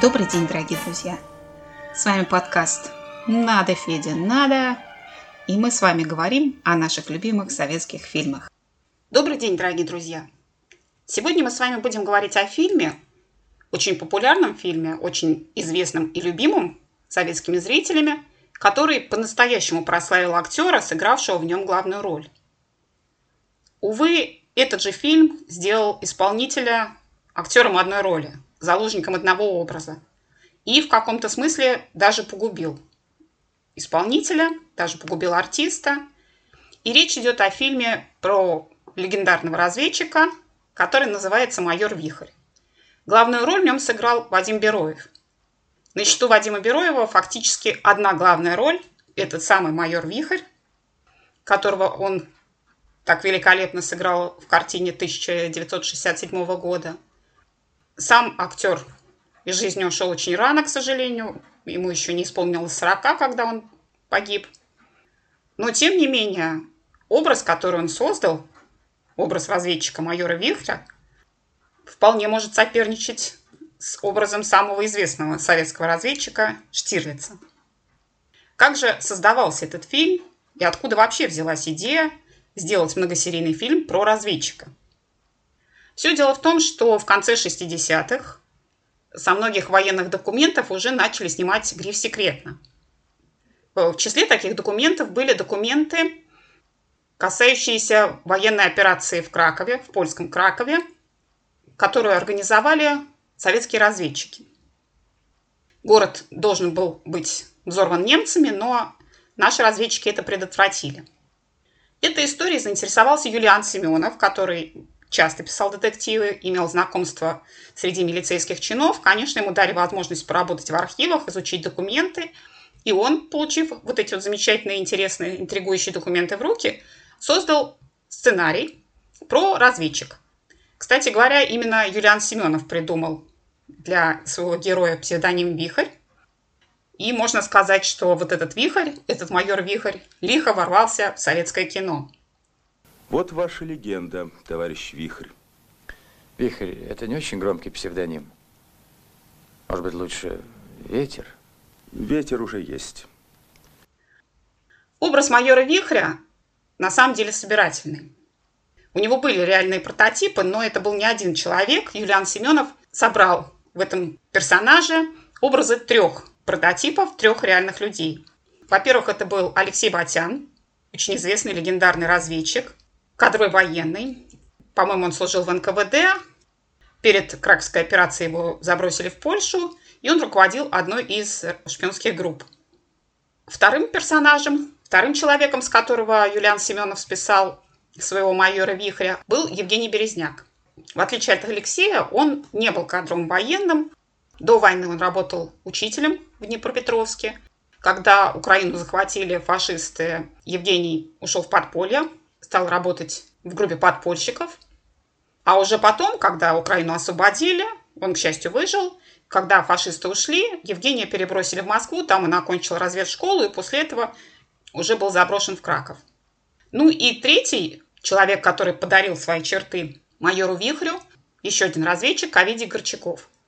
Добрый день, дорогие друзья! С вами подкаст «Надо, Федя, надо!» И мы с вами говорим о наших любимых советских фильмах. Добрый день, дорогие друзья! Сегодня мы с вами будем говорить о фильме, очень популярном фильме, очень известном и любимом советскими зрителями, который по-настоящему прославил актера, сыгравшего в нем главную роль. Увы, этот же фильм сделал исполнителя актером одной роли, заложником одного образа. И в каком-то смысле даже погубил исполнителя, даже погубил артиста. И речь идет о фильме про легендарного разведчика, который называется «Майор Вихрь». Главную роль в нем сыграл Вадим Бероев. На счету Вадима Бероева фактически одна главная роль – этот самый майор Вихрь, которого он так великолепно сыграл в картине 1967 года. Сам актер из жизни ушел очень рано, к сожалению. Ему еще не исполнилось 40, когда он погиб. Но, тем не менее, образ, который он создал, образ разведчика майора Вихря, вполне может соперничать с образом самого известного советского разведчика Штирлица. Как же создавался этот фильм и откуда вообще взялась идея сделать многосерийный фильм про разведчика. Все дело в том, что в конце 60-х со многих военных документов уже начали снимать гриф «секретно». В числе таких документов были документы, касающиеся военной операции в Кракове, в польском Кракове, которую организовали советские разведчики. Город должен был быть взорван немцами, но наши разведчики это предотвратили – Этой историей заинтересовался Юлиан Семенов, который часто писал детективы, имел знакомство среди милицейских чинов. Конечно, ему дали возможность поработать в архивах, изучить документы. И он, получив вот эти вот замечательные, интересные, интригующие документы в руки, создал сценарий про разведчик. Кстати говоря, именно Юлиан Семенов придумал для своего героя псевдоним Вихрь. И можно сказать, что вот этот вихрь, этот майор Вихрь, лихо ворвался в советское кино. Вот ваша легенда, товарищ Вихрь. Вихрь – это не очень громкий псевдоним. Может быть, лучше ветер? Ветер уже есть. Образ майора Вихря на самом деле собирательный. У него были реальные прототипы, но это был не один человек. Юлиан Семенов собрал в этом персонаже образы трех прототипов трех реальных людей. Во-первых, это был Алексей Батян, очень известный легендарный разведчик, кадровый военный. По-моему, он служил в НКВД. Перед Кракской операцией его забросили в Польшу, и он руководил одной из шпионских групп. Вторым персонажем, вторым человеком, с которого Юлиан Семенов списал своего майора Вихря, был Евгений Березняк. В отличие от Алексея, он не был кадровым военным, до войны он работал учителем в Днепропетровске. Когда Украину захватили фашисты, Евгений ушел в подполье, стал работать в группе подпольщиков. А уже потом, когда Украину освободили, он, к счастью, выжил. Когда фашисты ушли, Евгения перебросили в Москву, там он окончил разведшколу, и после этого уже был заброшен в Краков. Ну и третий человек, который подарил свои черты майору Вихрю, еще один разведчик, Авидий Горчаков –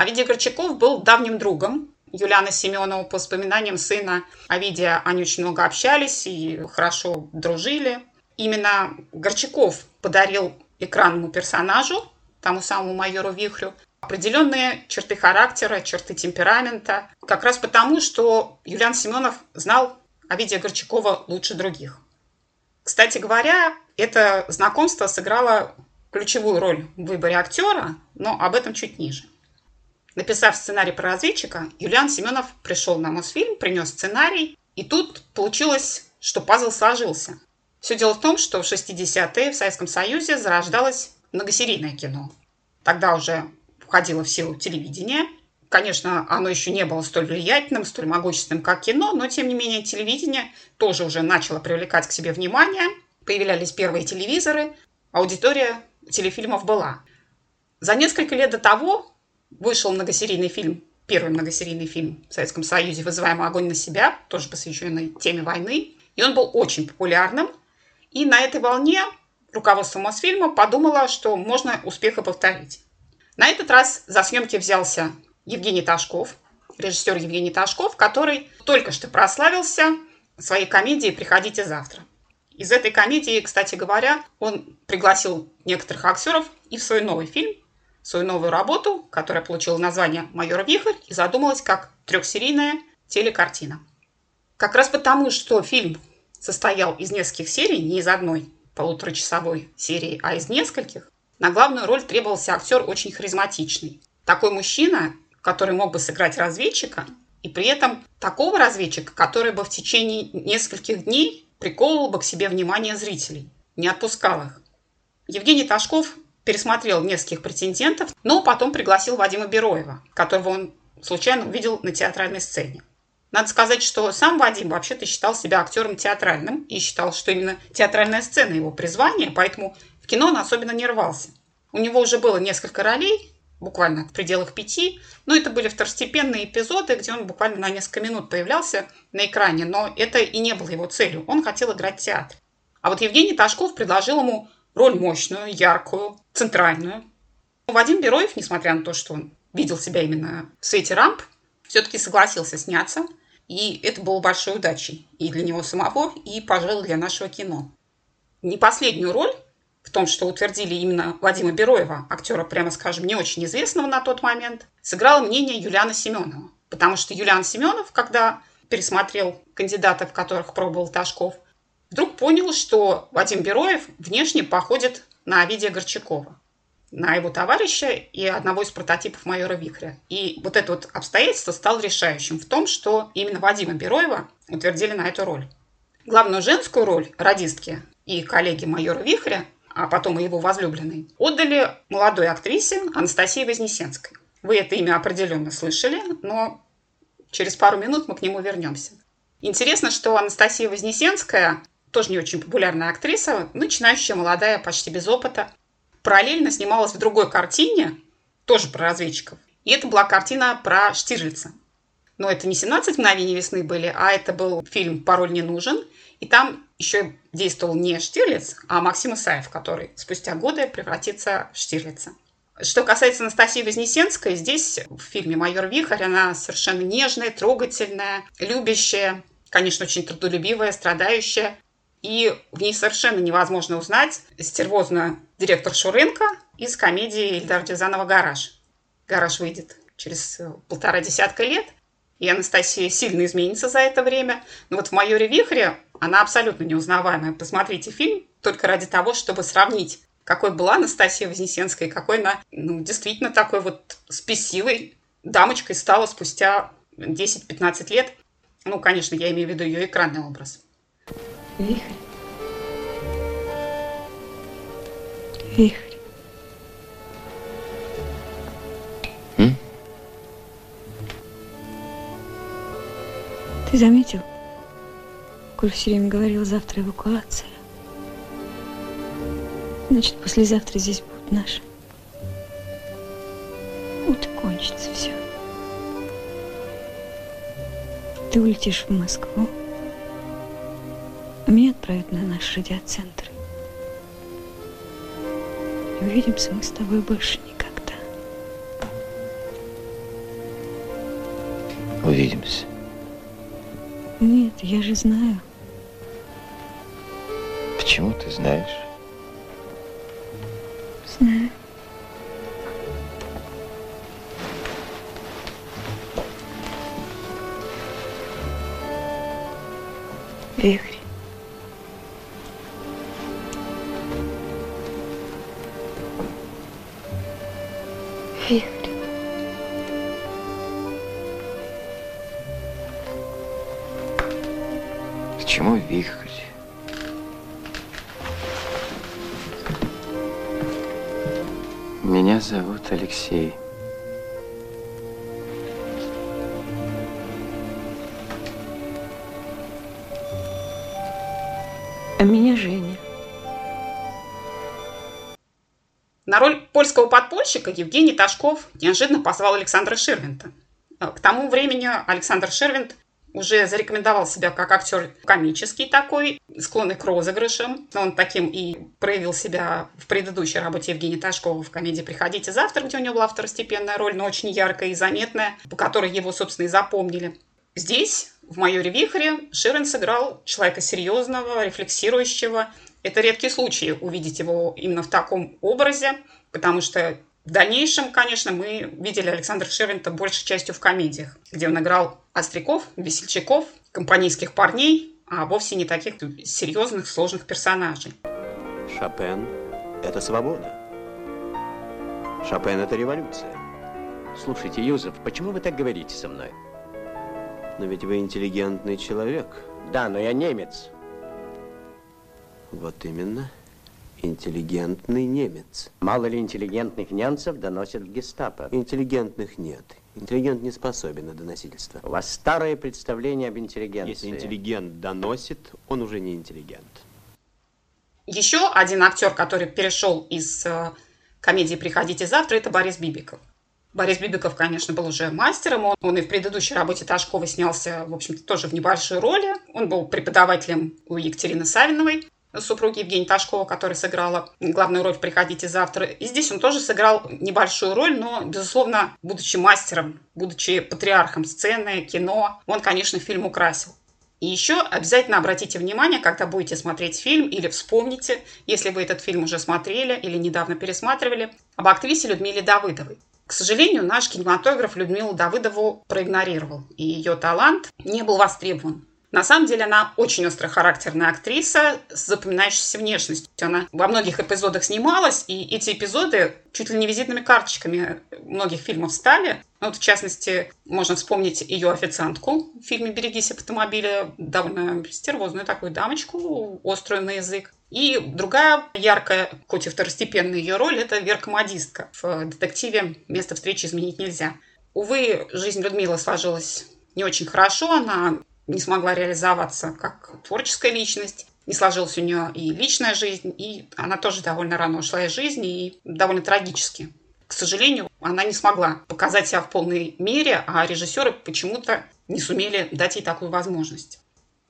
Овидий Горчаков был давним другом Юлианы Семенова. По воспоминаниям сына Овидия они очень много общались и хорошо дружили. Именно Горчаков подарил экранному персонажу, тому самому майору Вихрю, определенные черты характера, черты темперамента. Как раз потому, что Юлиан Семенов знал Овидия Горчакова лучше других. Кстати говоря, это знакомство сыграло ключевую роль в выборе актера, но об этом чуть ниже. Написав сценарий про разведчика, Юлиан Семенов пришел на Мосфильм, принес сценарий, и тут получилось, что пазл сложился. Все дело в том, что в 60-е в Советском Союзе зарождалось многосерийное кино. Тогда уже входило в силу телевидение. Конечно, оно еще не было столь влиятельным, столь могущественным, как кино, но, тем не менее, телевидение тоже уже начало привлекать к себе внимание. Появлялись первые телевизоры, аудитория телефильмов была. За несколько лет до того вышел многосерийный фильм, первый многосерийный фильм в Советском Союзе «Вызываемый огонь на себя», тоже посвященный теме войны. И он был очень популярным. И на этой волне руководство Мосфильма подумало, что можно успех и повторить. На этот раз за съемки взялся Евгений Ташков, режиссер Евгений Ташков, который только что прославился своей комедией «Приходите завтра». Из этой комедии, кстати говоря, он пригласил некоторых актеров и в свой новый фильм, свою новую работу, которая получила название «Майор Вихрь» и задумалась как трехсерийная телекартина. Как раз потому, что фильм состоял из нескольких серий, не из одной полуторачасовой серии, а из нескольких, на главную роль требовался актер очень харизматичный. Такой мужчина, который мог бы сыграть разведчика, и при этом такого разведчика, который бы в течение нескольких дней приковывал бы к себе внимание зрителей, не отпускал их. Евгений Ташков пересмотрел нескольких претендентов, но потом пригласил Вадима Бероева, которого он случайно увидел на театральной сцене. Надо сказать, что сам Вадим вообще-то считал себя актером театральным и считал, что именно театральная сцена его призвание, поэтому в кино он особенно не рвался. У него уже было несколько ролей, буквально в пределах пяти, но это были второстепенные эпизоды, где он буквально на несколько минут появлялся на экране, но это и не было его целью. Он хотел играть театр. А вот Евгений Ташков предложил ему роль мощную, яркую, центральную. Вадим Бероев, несмотря на то, что он видел себя именно в свете рамп, все-таки согласился сняться – и это было большой удачей и для него самого, и, пожалуй, для нашего кино. Не последнюю роль в том, что утвердили именно Вадима Бероева, актера, прямо скажем, не очень известного на тот момент, сыграло мнение Юлиана Семенова. Потому что Юлиан Семенов, когда пересмотрел кандидатов, которых пробовал Ташков, вдруг понял, что Вадим Бероев внешне походит на Овидия Горчакова на его товарища и одного из прототипов майора Вихря. И вот это вот обстоятельство стало решающим в том, что именно Вадима Бероева утвердили на эту роль. Главную женскую роль радистки и коллеги майора Вихря, а потом и его возлюбленной, отдали молодой актрисе Анастасии Вознесенской. Вы это имя определенно слышали, но через пару минут мы к нему вернемся. Интересно, что Анастасия Вознесенская тоже не очень популярная актриса, начинающая молодая, почти без опыта параллельно снималась в другой картине, тоже про разведчиков. И это была картина про Штирлица. Но это не «17 мгновений весны» были, а это был фильм «Пароль не нужен». И там еще действовал не Штирлиц, а Максим Исаев, который спустя годы превратится в Штирлица. Что касается Анастасии Вознесенской, здесь в фильме «Майор Вихарь» она совершенно нежная, трогательная, любящая, конечно, очень трудолюбивая, страдающая. И в ней совершенно невозможно узнать стервозную директор Шуренко из комедии Ильдар Рязанова «Гараж». «Гараж» выйдет через полтора десятка лет, и Анастасия сильно изменится за это время. Но вот в «Майоре Вихре» она абсолютно неузнаваемая. Посмотрите фильм только ради того, чтобы сравнить, какой была Анастасия Вознесенская, и какой она ну, действительно такой вот спесивой дамочкой стала спустя 10-15 лет. Ну, конечно, я имею в виду ее экранный образ. Вихрь. Вихрь. М? Ты заметил? Коль все время говорил, завтра эвакуация. Значит, послезавтра здесь будут наши. Вот и кончится все. Ты улетишь в Москву. А меня отправят на наш радиоцентр. Увидимся мы с тобой больше никогда. Увидимся. Нет, я же знаю. Почему ты знаешь? Знаю. Вихрь. Меня зовут Алексей. А меня Женя. На роль польского подпольщика Евгений Ташков неожиданно позвал Александра Ширвинта. К тому времени Александр Ширвинт уже зарекомендовал себя как актер комический такой, склонный к розыгрышам. Он таким и проявил себя в предыдущей работе Евгения Ташкова в комедии «Приходите завтра», где у него была второстепенная роль, но очень яркая и заметная, по которой его, собственно, и запомнили. Здесь, в «Майоре Вихре», Ширен сыграл человека серьезного, рефлексирующего. Это редкий случай увидеть его именно в таком образе, потому что в дальнейшем, конечно, мы видели Александра Ширвинта большей частью в комедиях, где он играл остряков, весельчаков, компанейских парней, а вовсе не таких серьезных, сложных персонажей. Шопен – это свобода. Шопен – это революция. Слушайте, Юзеф, почему вы так говорите со мной? Но ведь вы интеллигентный человек. Да, но я немец. Вот именно интеллигентный немец. Мало ли интеллигентных немцев доносят в гестапо? Интеллигентных нет. Интеллигент не способен на доносительство. У вас старое представление об интеллигенции. Если интеллигент доносит, он уже не интеллигент. Еще один актер, который перешел из э, комедии «Приходите завтра», это Борис Бибиков. Борис Бибиков, конечно, был уже мастером. Он, он и в предыдущей работе Ташкова снялся, в общем-то, тоже в небольшой роли. Он был преподавателем у Екатерины Савиновой супруги Евгения Ташкова, которая сыграла главную роль в «Приходите завтра». И здесь он тоже сыграл небольшую роль, но, безусловно, будучи мастером, будучи патриархом сцены, кино, он, конечно, фильм украсил. И еще обязательно обратите внимание, когда будете смотреть фильм или вспомните, если вы этот фильм уже смотрели или недавно пересматривали, об актрисе Людмиле Давыдовой. К сожалению, наш кинематограф Людмилу Давыдову проигнорировал, и ее талант не был востребован. На самом деле она очень острохарактерная актриса с запоминающейся внешностью. Она во многих эпизодах снималась, и эти эпизоды чуть ли не визитными карточками многих фильмов стали. Ну, вот, в частности, можно вспомнить ее официантку в фильме «Берегись автомобиля», довольно стервозную такую дамочку, острую на язык. И другая яркая, хоть и второстепенная ее роль, это Верка-модистка. В детективе «Место встречи изменить нельзя». Увы, жизнь Людмилы сложилась не очень хорошо. Она не смогла реализоваться как творческая личность. Не сложилась у нее и личная жизнь, и она тоже довольно рано ушла из жизни, и довольно трагически. К сожалению, она не смогла показать себя в полной мере, а режиссеры почему-то не сумели дать ей такую возможность.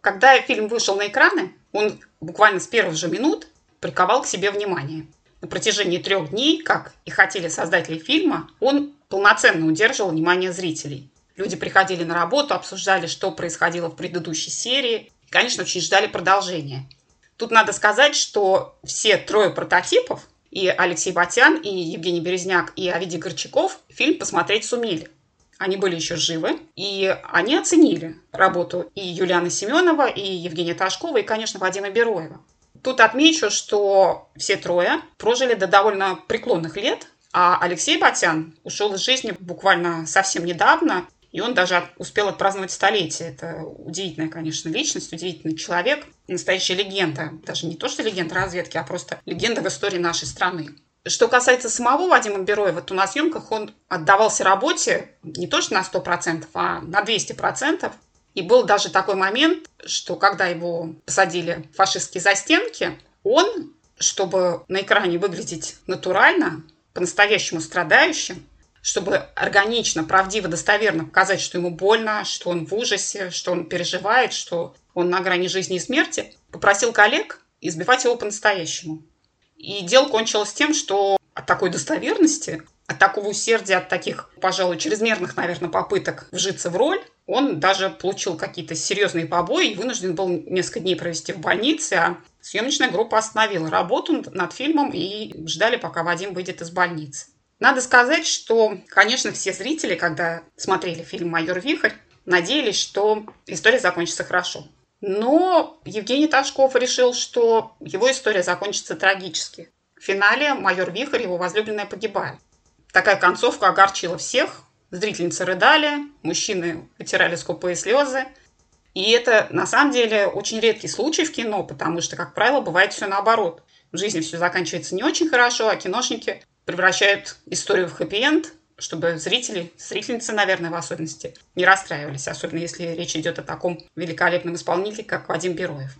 Когда фильм вышел на экраны, он буквально с первых же минут приковал к себе внимание. На протяжении трех дней, как и хотели создатели фильма, он полноценно удерживал внимание зрителей. Люди приходили на работу, обсуждали, что происходило в предыдущей серии. И, конечно, очень ждали продолжения. Тут надо сказать, что все трое прототипов, и Алексей Батян, и Евгений Березняк, и Овидий Горчаков, фильм посмотреть сумели. Они были еще живы, и они оценили работу и Юлианы Семенова, и Евгения Ташкова, и, конечно, Вадима Бероева. Тут отмечу, что все трое прожили до довольно преклонных лет, а Алексей Батян ушел из жизни буквально совсем недавно, и он даже успел отпраздновать столетие. Это удивительная, конечно, личность, удивительный человек, настоящая легенда. Даже не то, что легенда разведки, а просто легенда в истории нашей страны. Что касается самого Вадима Бероева, то на съемках он отдавался работе не то что на 100%, а на 200%. И был даже такой момент, что когда его посадили в фашистские застенки, он, чтобы на экране выглядеть натурально, по-настоящему страдающим, чтобы органично, правдиво, достоверно показать, что ему больно, что он в ужасе, что он переживает, что он на грани жизни и смерти, попросил коллег избивать его по-настоящему. И дело кончилось тем, что от такой достоверности, от такого усердия, от таких, пожалуй, чрезмерных, наверное, попыток вжиться в роль, он даже получил какие-то серьезные побои и вынужден был несколько дней провести в больнице, а съемочная группа остановила работу над фильмом и ждали, пока Вадим выйдет из больницы. Надо сказать, что, конечно, все зрители, когда смотрели фильм «Майор Вихрь», надеялись, что история закончится хорошо. Но Евгений Ташков решил, что его история закончится трагически. В финале майор Вихрь, его возлюбленная, погибает. Такая концовка огорчила всех. Зрительницы рыдали, мужчины вытирали скупые слезы. И это, на самом деле, очень редкий случай в кино, потому что, как правило, бывает все наоборот. В жизни все заканчивается не очень хорошо, а киношники превращают историю в хэппи-энд, чтобы зрители, зрительницы, наверное, в особенности, не расстраивались, особенно если речь идет о таком великолепном исполнителе, как Вадим Бероев.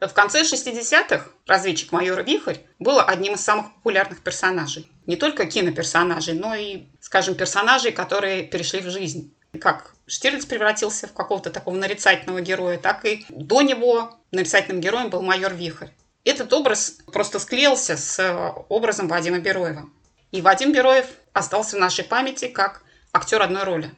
В конце 60-х разведчик майор Вихрь был одним из самых популярных персонажей. Не только киноперсонажей, но и, скажем, персонажей, которые перешли в жизнь. как Штирлиц превратился в какого-то такого нарицательного героя, так и до него нарицательным героем был майор Вихрь. Этот образ просто склеился с образом Вадима Бероева. И Вадим Бероев остался в нашей памяти как актер одной роли.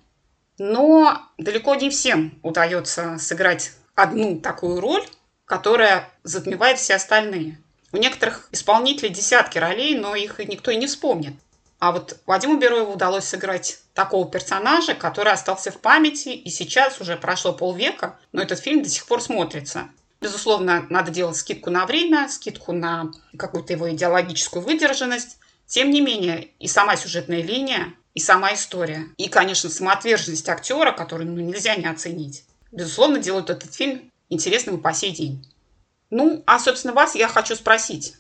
Но далеко не всем удается сыграть одну такую роль, которая затмевает все остальные. У некоторых исполнителей десятки ролей, но их никто и не вспомнит. А вот Вадиму Бероеву удалось сыграть такого персонажа, который остался в памяти, и сейчас уже прошло полвека, но этот фильм до сих пор смотрится. Безусловно, надо делать скидку на время, скидку на какую-то его идеологическую выдержанность. Тем не менее, и сама сюжетная линия, и сама история, и, конечно, самоотверженность актера, которую ну, нельзя не оценить, безусловно, делают этот фильм интересным и по сей день. Ну, а, собственно, вас я хочу спросить.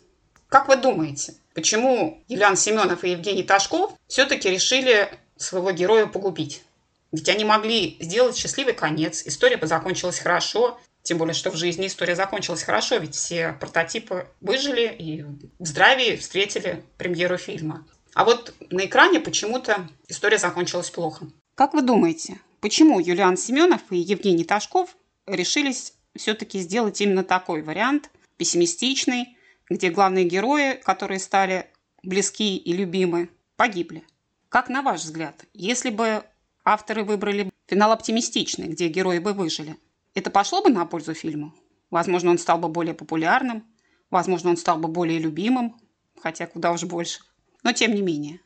Как вы думаете, почему Юлиан Семенов и Евгений Ташков все-таки решили своего героя погубить? Ведь они могли сделать счастливый конец, история бы закончилась хорошо, тем более, что в жизни история закончилась хорошо, ведь все прототипы выжили и в здравии встретили премьеру фильма. А вот на экране почему-то история закончилась плохо. Как вы думаете, почему Юлиан Семенов и Евгений Ташков решились все-таки сделать именно такой вариант, пессимистичный, где главные герои, которые стали близки и любимы, погибли? Как на ваш взгляд, если бы авторы выбрали финал оптимистичный, где герои бы выжили – это пошло бы на пользу фильму? Возможно, он стал бы более популярным, возможно, он стал бы более любимым, хотя куда уж больше. Но тем не менее.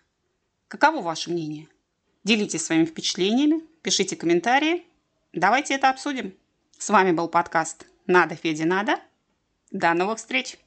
Каково ваше мнение? Делитесь своими впечатлениями, пишите комментарии. Давайте это обсудим. С вами был подкаст «Надо, Феде, надо». До новых встреч!